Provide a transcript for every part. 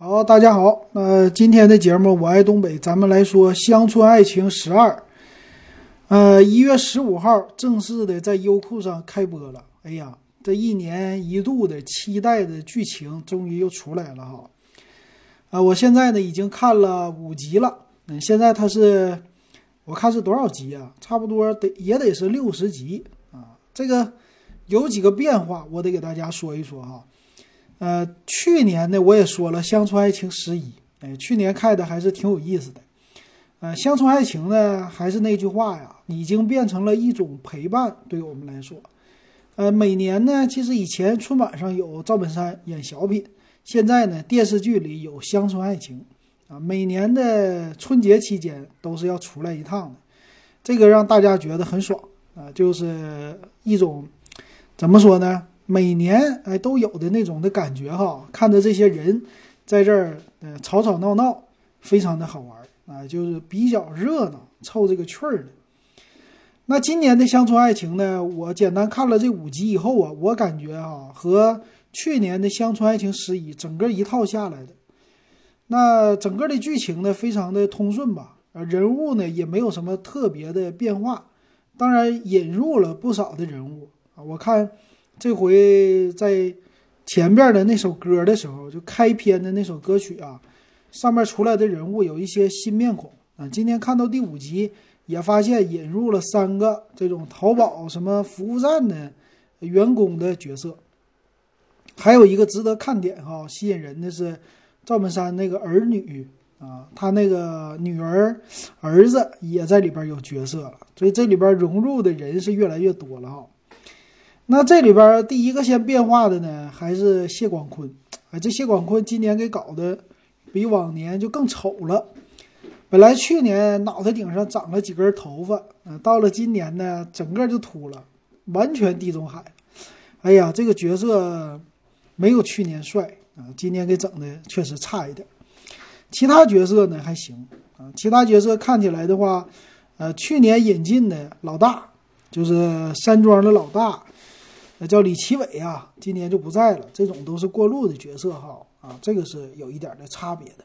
好，大家好，那今天的节目我爱东北，咱们来说《乡村爱情十二》。呃，一月十五号正式的在优酷上开播了。哎呀，这一年一度的期待的剧情终于又出来了哈！啊，我现在呢已经看了五集了。嗯，现在它是我看是多少集啊？差不多得也得是六十集啊。这个有几个变化，我得给大家说一说哈。呃，去年呢，我也说了《乡村爱情十一》，哎，去年看的还是挺有意思的。呃，乡村爱情呢，还是那句话呀，已经变成了一种陪伴，对我们来说。呃，每年呢，其实以前春晚上有赵本山演小品，现在呢，电视剧里有乡村爱情，啊，每年的春节期间都是要出来一趟的，这个让大家觉得很爽啊，就是一种怎么说呢？每年哎都有的那种的感觉哈，看着这些人在这儿呃吵吵闹闹，非常的好玩啊，就是比较热闹，凑这个趣儿的。那今年的乡村爱情呢，我简单看了这五集以后啊，我感觉啊和去年的乡村爱情十一整个一套下来的，那整个的剧情呢非常的通顺吧，呃人物呢也没有什么特别的变化，当然引入了不少的人物啊，我看。这回在前边的那首歌的时候，就开篇的那首歌曲啊，上面出来的人物有一些新面孔啊。今天看到第五集，也发现引入了三个这种淘宝什么服务站的员工的角色，还有一个值得看点哈，吸引人的是赵本山那个儿女啊，他那个女儿儿子也在里边有角色了，所以这里边融入的人是越来越多了哈。那这里边第一个先变化的呢，还是谢广坤。哎，这谢广坤今年给搞的比往年就更丑了。本来去年脑袋顶上长了几根头发，啊，到了今年呢，整个就秃了，完全地中海。哎呀，这个角色没有去年帅啊，今年给整的确实差一点。其他角色呢还行啊，其他角色看起来的话，呃，去年引进的老大就是山庄的老大。那叫李奇伟啊，今年就不在了。这种都是过路的角色哈啊，这个是有一点的差别的。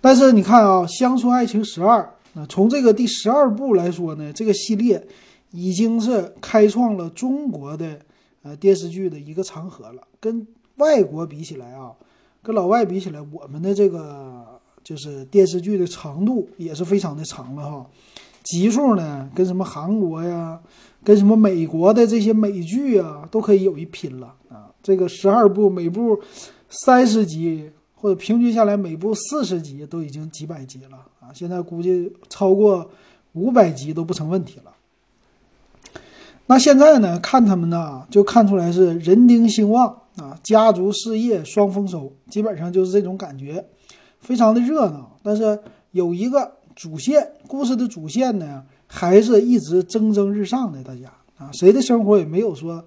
但是你看啊，《乡村爱情十二》那从这个第十二部来说呢，这个系列已经是开创了中国的呃电视剧的一个长河了。跟外国比起来啊，跟老外比起来，我们的这个就是电视剧的长度也是非常的长了哈。集数呢，跟什么韩国呀？跟什么美国的这些美剧啊，都可以有一拼了啊！这个十二部，每部三十集，或者平均下来每部四十集，都已经几百集了啊！现在估计超过五百集都不成问题了。那现在呢，看他们呢，就看出来是人丁兴旺啊，家族事业双丰收，基本上就是这种感觉，非常的热闹。但是有一个主线，故事的主线呢？还是一直蒸蒸日上的，大家啊，谁的生活也没有说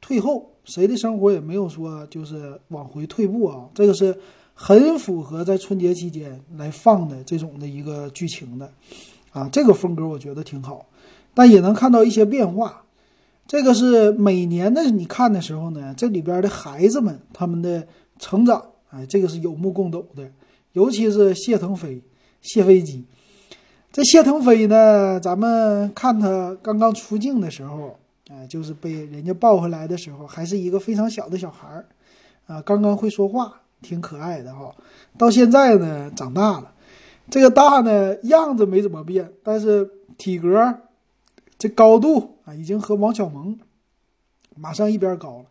退后，谁的生活也没有说就是往回退步啊。这个是很符合在春节期间来放的这种的一个剧情的啊，这个风格我觉得挺好，但也能看到一些变化。这个是每年的你看的时候呢，这里边的孩子们他们的成长，哎，这个是有目共睹的，尤其是谢腾飞、谢飞机。这谢腾飞呢？咱们看他刚刚出镜的时候，哎，就是被人家抱回来的时候，还是一个非常小的小孩儿，啊，刚刚会说话，挺可爱的哈。到现在呢，长大了，这个大呢样子没怎么变，但是体格这高度啊，已经和王小蒙马上一边高了，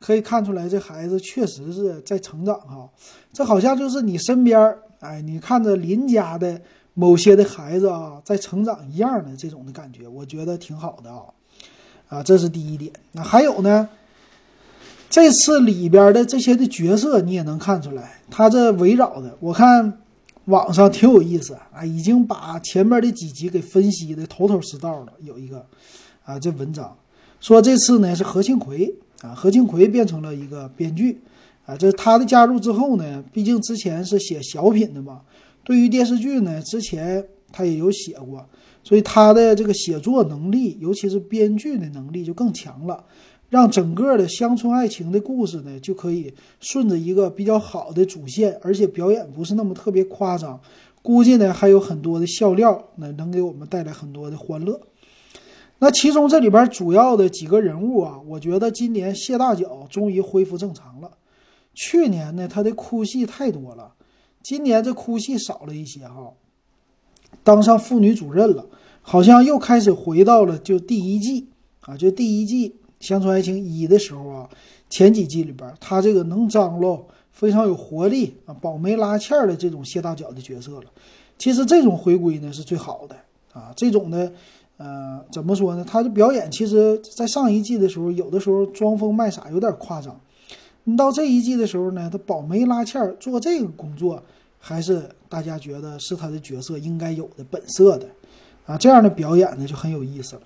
可以看出来这孩子确实是在成长哈。这好像就是你身边儿哎，你看着邻家的。某些的孩子啊，在成长一样的这种的感觉，我觉得挺好的啊，啊，这是第一点。那还有呢，这次里边的这些的角色，你也能看出来，他这围绕的，我看网上挺有意思啊，已经把前面的几集给分析的头头是道了。有一个啊，这文章说这次呢是何庆魁啊，何庆魁变成了一个编剧啊，这他的加入之后呢，毕竟之前是写小品的嘛。对于电视剧呢，之前他也有写过，所以他的这个写作能力，尤其是编剧的能力就更强了。让整个的乡村爱情的故事呢，就可以顺着一个比较好的主线，而且表演不是那么特别夸张，估计呢还有很多的笑料，那能给我们带来很多的欢乐。那其中这里边主要的几个人物啊，我觉得今年谢大脚终于恢复正常了。去年呢，他的哭戏太多了，今年这哭戏少了一些哈。当上妇女主任了，好像又开始回到了就第一季啊，就第一季《乡村爱情一》的时候啊，前几季里边他这个能张罗、非常有活力啊、保媒拉纤的这种谢大脚的角色了。其实这种回归呢是最好的啊，这种的。呃，怎么说呢？他的表演其实，在上一季的时候，有的时候装疯卖傻，有点夸张。你到这一季的时候呢，他保媒拉纤做这个工作，还是大家觉得是他的角色应该有的本色的啊。这样的表演呢，就很有意思了。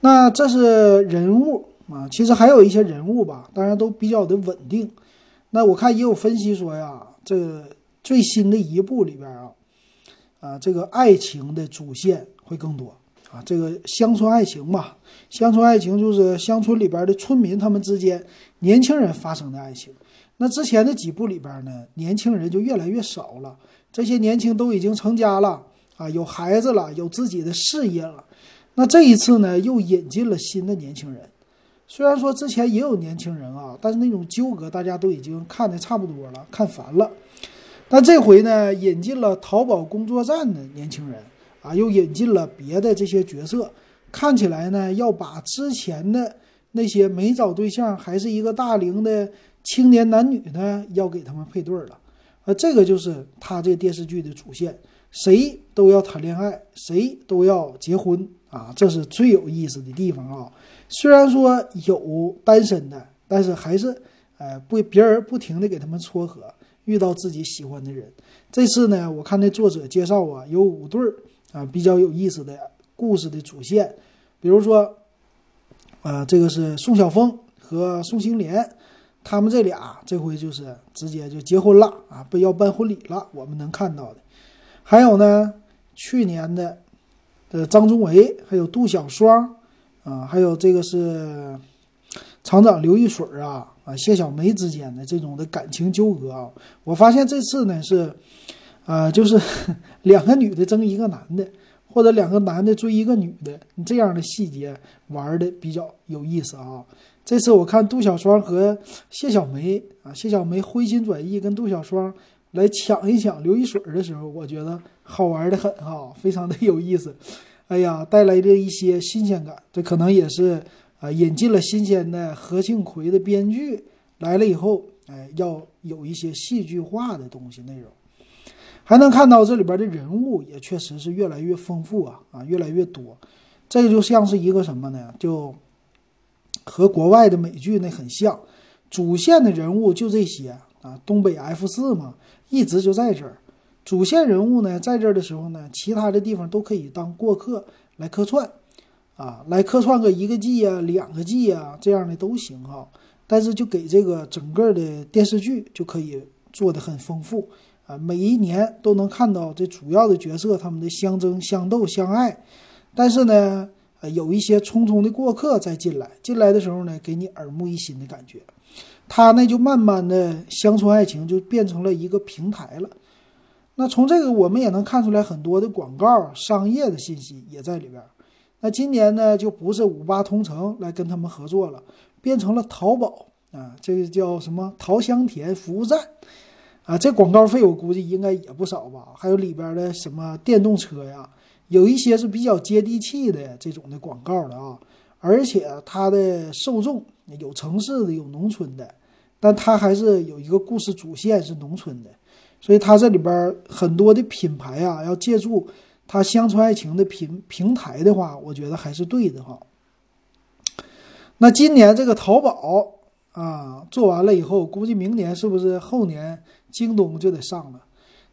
那这是人物啊，其实还有一些人物吧，当然都比较的稳定。那我看也有分析说呀，这最新的一部里边啊，啊，这个爱情的主线会更多。啊，这个乡村爱情嘛，乡村爱情就是乡村里边的村民他们之间年轻人发生的爱情。那之前的几部里边呢，年轻人就越来越少了，这些年轻都已经成家了啊，有孩子了，有自己的事业了。那这一次呢，又引进了新的年轻人。虽然说之前也有年轻人啊，但是那种纠葛大家都已经看的差不多了，看烦了。但这回呢，引进了淘宝工作站的年轻人。啊，又引进了别的这些角色，看起来呢，要把之前的那些没找对象还是一个大龄的青年男女呢，要给他们配对了。呃，这个就是他这电视剧的主线，谁都要谈恋爱，谁都要结婚啊，这是最有意思的地方啊。虽然说有单身的，但是还是，呃，不，别人不停的给他们撮合，遇到自己喜欢的人。这次呢，我看那作者介绍啊，有五对儿。啊，比较有意思的故事的主线，比如说，啊，这个是宋晓峰和宋青莲，他们这俩这回就是直接就结婚了啊，不要办婚礼了。我们能看到的，还有呢，去年的的张宗维，还有杜小双，啊，还有这个是厂长刘玉水啊，啊，谢小梅之间的这种的感情纠葛啊，我发现这次呢是。啊，就是 两个女的争一个男的，或者两个男的追一个女的，你这样的细节玩的比较有意思啊。这次我看杜小双和谢小梅啊，谢小梅回心转意跟杜小双来抢一抢刘一水的时候，我觉得好玩的很哈，非常的有意思。哎呀，带来的一些新鲜感，这可能也是啊，引进了新鲜的何庆魁的编剧来了以后，哎，要有一些戏剧化的东西内容。还能看到这里边的人物也确实是越来越丰富啊啊，越来越多。这个就像是一个什么呢？就和国外的美剧那很像，主线的人物就这些啊。东北 F 四嘛，一直就在这儿。主线人物呢，在这儿的时候呢，其他的地方都可以当过客来客串啊，来客串个一个季啊、两个季啊这样的都行哈。但是就给这个整个的电视剧就可以做的很丰富。啊，每一年都能看到这主要的角色他们的相争、相斗、相爱，但是呢，呃，有一些匆匆的过客再进来，进来的时候呢，给你耳目一新的感觉。他呢，就慢慢的乡村爱情就变成了一个平台了。那从这个我们也能看出来，很多的广告、商业的信息也在里边。那今年呢，就不是五八同城来跟他们合作了，变成了淘宝啊，这个叫什么淘香甜服务站。啊，这广告费我估计应该也不少吧？还有里边的什么电动车呀，有一些是比较接地气的这种的广告的啊。而且它的受众有城市的，有农村的，但它还是有一个故事主线是农村的，所以它这里边很多的品牌啊，要借助它乡村爱情的平平台的话，我觉得还是对的哈。那今年这个淘宝啊做完了以后，估计明年是不是后年？京东就得上了，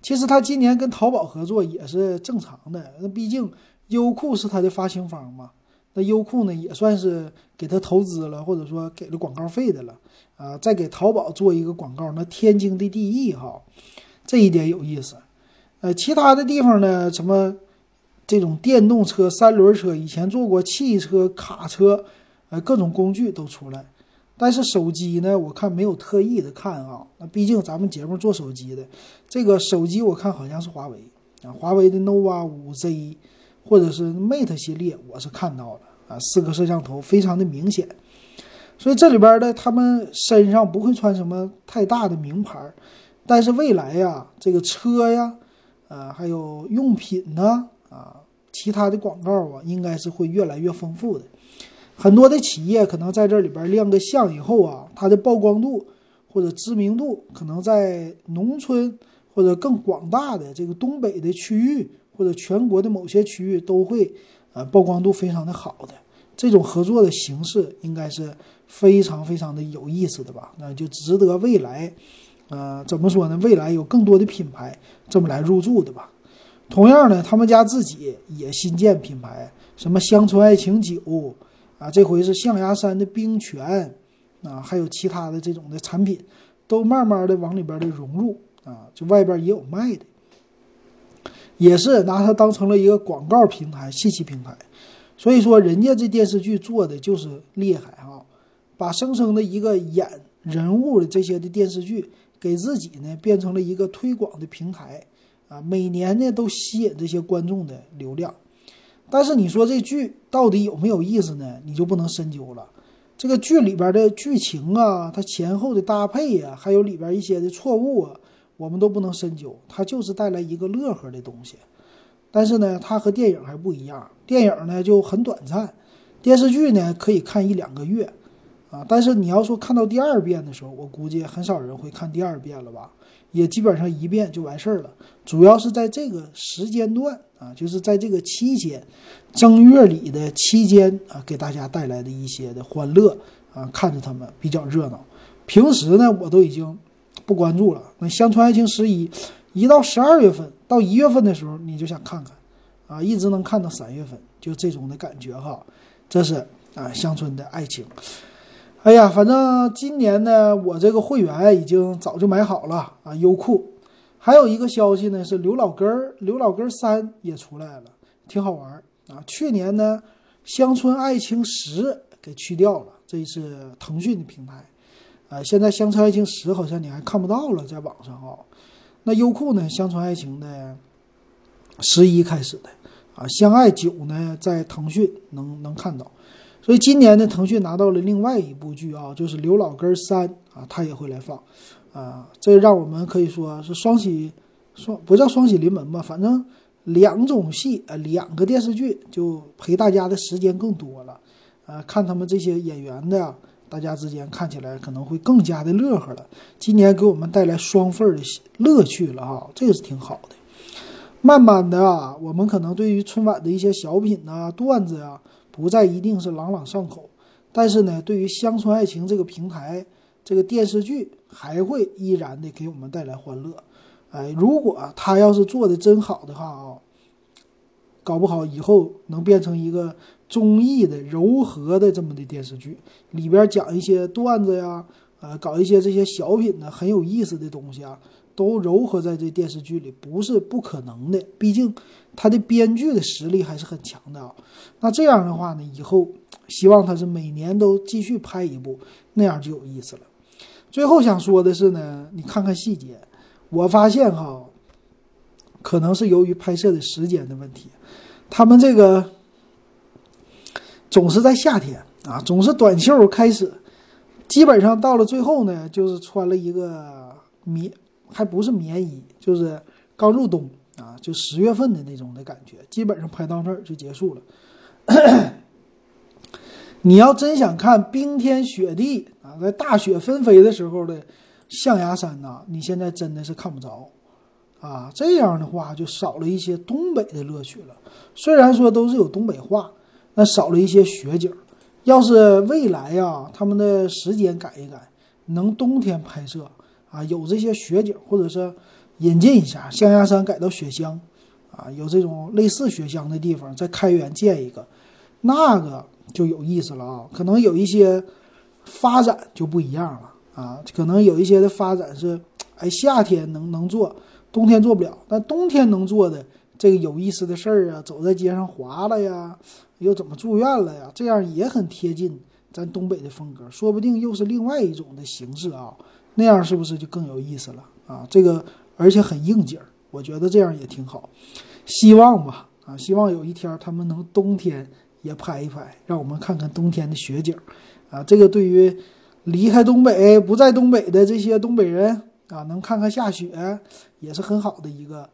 其实他今年跟淘宝合作也是正常的，那毕竟优酷是他的发行方嘛，那优酷呢也算是给他投资了，或者说给了广告费的了，啊，再给淘宝做一个广告，那天经的地义哈，这一点有意思。呃，其他的地方呢，什么这种电动车、三轮车，以前做过汽车、卡车，呃，各种工具都出来。但是手机呢，我看没有特意的看啊，那毕竟咱们节目做手机的，这个手机我看好像是华为啊，华为的 nova 5Z 或者是 Mate 系列，我是看到了啊，四个摄像头非常的明显。所以这里边的他们身上不会穿什么太大的名牌，但是未来呀，这个车呀，呃，还有用品呢，啊，其他的广告啊，应该是会越来越丰富的。很多的企业可能在这里边亮个相以后啊，它的曝光度或者知名度，可能在农村或者更广大的这个东北的区域或者全国的某些区域都会，呃，曝光度非常的好的。这种合作的形式应该是非常非常的有意思的吧？那就值得未来，呃，怎么说呢？未来有更多的品牌这么来入驻的吧？同样呢，他们家自己也新建品牌，什么乡村爱情酒。啊，这回是象牙山的冰泉，啊，还有其他的这种的产品，都慢慢的往里边的融入啊，就外边也有卖的，也是拿它当成了一个广告平台、信息平台。所以说，人家这电视剧做的就是厉害啊，把生生的一个演人物的这些的电视剧，给自己呢变成了一个推广的平台啊，每年呢都吸引这些观众的流量。但是你说这剧到底有没有意思呢？你就不能深究了。这个剧里边的剧情啊，它前后的搭配呀，还有里边一些的错误啊，我们都不能深究。它就是带来一个乐呵的东西。但是呢，它和电影还不一样。电影呢就很短暂，电视剧呢可以看一两个月啊。但是你要说看到第二遍的时候，我估计很少人会看第二遍了吧？也基本上一遍就完事儿了。主要是在这个时间段。啊，就是在这个期间，正月里的期间啊，给大家带来的一些的欢乐啊，看着他们比较热闹。平时呢，我都已经不关注了。那《乡村爱情十一》，一到十二月份到一月份的时候，你就想看看，啊，一直能看到三月份，就这种的感觉哈。这是啊，乡村的爱情。哎呀，反正今年呢，我这个会员已经早就买好了啊，优酷。还有一个消息呢，是刘老根儿，刘老根儿三也出来了，挺好玩儿啊。去年呢，乡村爱情十给去掉了，这是腾讯的平台，啊，现在乡村爱情十好像你还看不到了，在网上啊。那优酷呢，乡村爱情的十一开始的啊，相爱九呢，在腾讯能能看到，所以今年呢，腾讯拿到了另外一部剧啊，就是刘老根儿三啊，他也会来放。啊，这让我们可以说是双喜，双不叫双喜临门吧，反正两种戏，呃，两个电视剧就陪大家的时间更多了，呃，看他们这些演员的，大家之间看起来可能会更加的乐呵了。今年给我们带来双份的乐趣了哈，这个是挺好的。慢慢的啊，我们可能对于春晚的一些小品呐、段子啊，不再一定是朗朗上口，但是呢，对于乡村爱情这个平台。这个电视剧还会依然的给我们带来欢乐，哎，如果他要是做的真好的话啊，搞不好以后能变成一个综艺的柔和的这么的电视剧，里边讲一些段子呀，呃，搞一些这些小品呢，很有意思的东西啊，都糅合在这电视剧里，不是不可能的。毕竟他的编剧的实力还是很强的啊。那这样的话呢，以后希望他是每年都继续拍一部，那样就有意思了。最后想说的是呢，你看看细节，我发现哈，可能是由于拍摄的时间的问题，他们这个总是在夏天啊，总是短袖开始，基本上到了最后呢，就是穿了一个棉，还不是棉衣，就是刚入冬啊，就十月份的那种的感觉，基本上拍到那儿就结束了。你要真想看冰天雪地在大雪纷飞的时候的象牙山呐，你现在真的是看不着，啊，这样的话就少了一些东北的乐趣了。虽然说都是有东北话，那少了一些雪景。要是未来呀，他们的时间改一改，能冬天拍摄啊，有这些雪景，或者是引进一下象牙山改到雪乡，啊，有这种类似雪乡的地方，在开元建一个，那个。就有意思了啊，可能有一些发展就不一样了啊，可能有一些的发展是，哎，夏天能能做，冬天做不了，但冬天能做的这个有意思的事儿啊，走在街上滑了呀，又怎么住院了呀，这样也很贴近咱东北的风格，说不定又是另外一种的形式啊，那样是不是就更有意思了啊？这个而且很应景，我觉得这样也挺好。希望吧，啊，希望有一天他们能冬天也拍一拍，让我们看看冬天的雪景，啊，这个对于离开东北不在东北的这些东北人啊，能看看下雪也是很好的一个。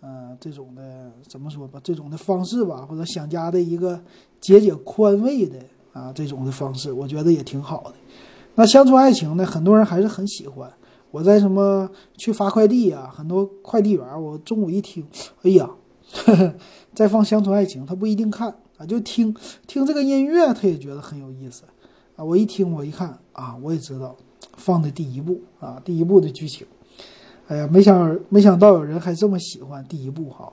呃，这种的怎么说吧？这种的方式吧，或者想家的一个解解宽慰的啊，这种的方式，我觉得也挺好的。那乡村爱情呢，很多人还是很喜欢。我在什么去发快递呀，很多快递员，我中午一听，哎呀，在放乡村爱情，他不一定看啊，就听听这个音乐，他也觉得很有意思啊。我一听，我一看啊，我也知道放的第一部啊，第一部的剧情。哎呀，没想没想到有人还这么喜欢第一部哈。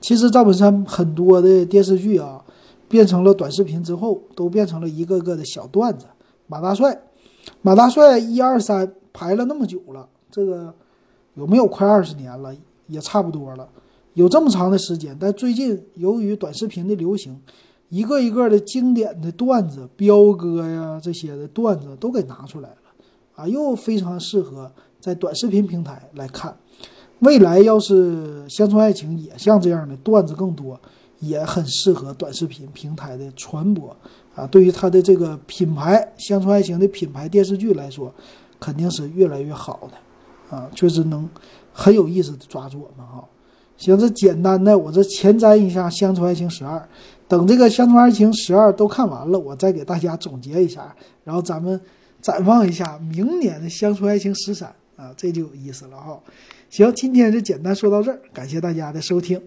其实赵本山很多的电视剧啊，变成了短视频之后，都变成了一个个的小段子。马大帅，马大帅一二三排了那么久了，这个有没有快二十年了？也差不多了，有这么长的时间。但最近由于短视频的流行，一个一个的经典的段子，彪哥呀这些的段子都给拿出来了，啊，又非常适合。在短视频平台来看，未来要是乡村爱情也像这样的段子更多，也很适合短视频平台的传播啊。对于它的这个品牌乡村爱情的品牌电视剧来说，肯定是越来越好的啊，确实能很有意思的抓住我们哈。行，这简单的我这前瞻一下乡村爱情十二，等这个乡村爱情十二都看完了，我再给大家总结一下，然后咱们展望一下明年的乡村爱情十三。啊，这就有意思了哈。行，今天就简单说到这儿，感谢大家的收听。